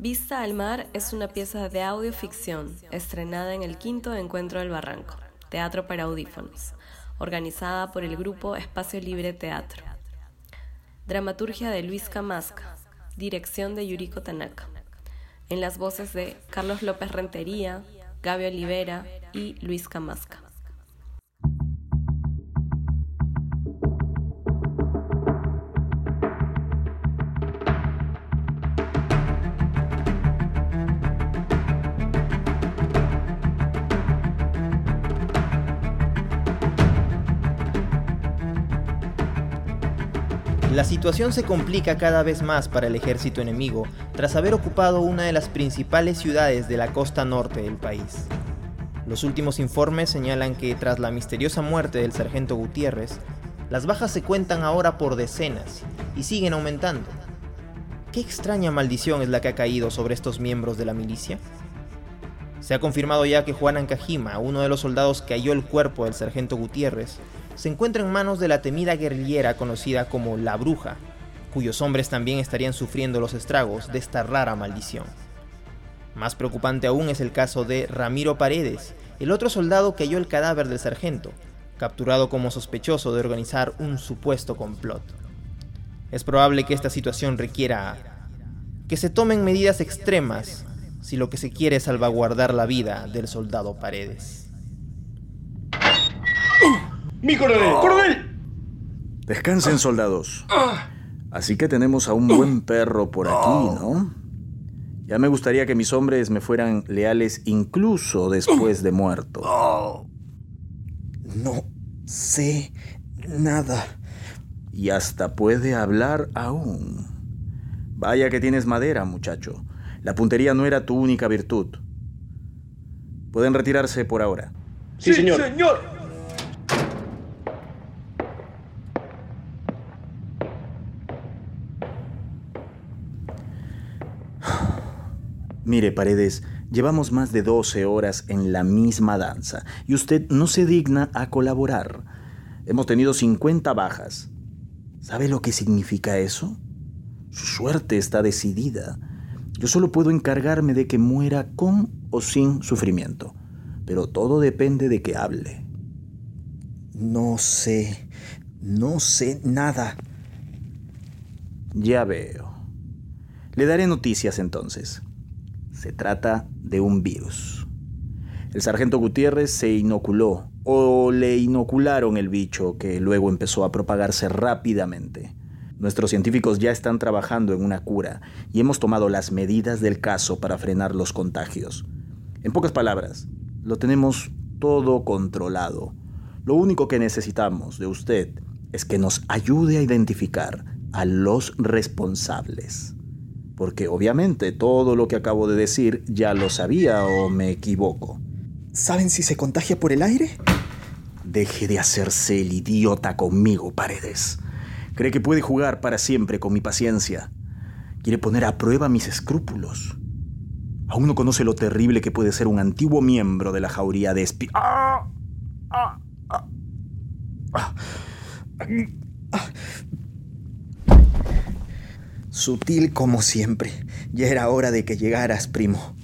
Vista al Mar es una pieza de audioficción estrenada en el quinto Encuentro del Barranco, Teatro para Audífonos, organizada por el grupo Espacio Libre Teatro. Dramaturgia de Luis Camasca, dirección de Yuriko Tanaka. En las voces de Carlos López Rentería, Gaby Olivera y Luis Camasca. La situación se complica cada vez más para el ejército enemigo tras haber ocupado una de las principales ciudades de la costa norte del país. Los últimos informes señalan que tras la misteriosa muerte del sargento Gutiérrez, las bajas se cuentan ahora por decenas y siguen aumentando. ¿Qué extraña maldición es la que ha caído sobre estos miembros de la milicia? Se ha confirmado ya que Juan Ancajima, uno de los soldados que halló el cuerpo del sargento Gutiérrez, se encuentra en manos de la temida guerrillera conocida como La Bruja, cuyos hombres también estarían sufriendo los estragos de esta rara maldición. Más preocupante aún es el caso de Ramiro Paredes, el otro soldado que halló el cadáver del sargento, capturado como sospechoso de organizar un supuesto complot. Es probable que esta situación requiera que se tomen medidas extremas si lo que se quiere es salvaguardar la vida del soldado Paredes. ¡Mi coronel! ¡Coronel! Descansen, soldados. Así que tenemos a un buen perro por aquí, ¿no? Ya me gustaría que mis hombres me fueran leales incluso después de muerto. No sé nada. Y hasta puede hablar aún. Vaya que tienes madera, muchacho. La puntería no era tu única virtud. Pueden retirarse por ahora. Sí, señor. señor. Mire, Paredes, llevamos más de 12 horas en la misma danza y usted no se digna a colaborar. Hemos tenido 50 bajas. ¿Sabe lo que significa eso? Su suerte está decidida. Yo solo puedo encargarme de que muera con o sin sufrimiento, pero todo depende de que hable. No sé, no sé nada. Ya veo. Le daré noticias entonces. Se trata de un virus. El sargento Gutiérrez se inoculó o le inocularon el bicho que luego empezó a propagarse rápidamente. Nuestros científicos ya están trabajando en una cura y hemos tomado las medidas del caso para frenar los contagios. En pocas palabras, lo tenemos todo controlado. Lo único que necesitamos de usted es que nos ayude a identificar a los responsables porque obviamente todo lo que acabo de decir ya lo sabía o me equivoco. ¿Saben si se contagia por el aire? Deje de hacerse el idiota conmigo, Paredes. Cree que puede jugar para siempre con mi paciencia. Quiere poner a prueba mis escrúpulos. Aún no conoce lo terrible que puede ser un antiguo miembro de la jauría de espi... ¡Ah! ¡Ah! ¡Ah! ¡Ah! Sutil como siempre. Ya era hora de que llegaras, primo.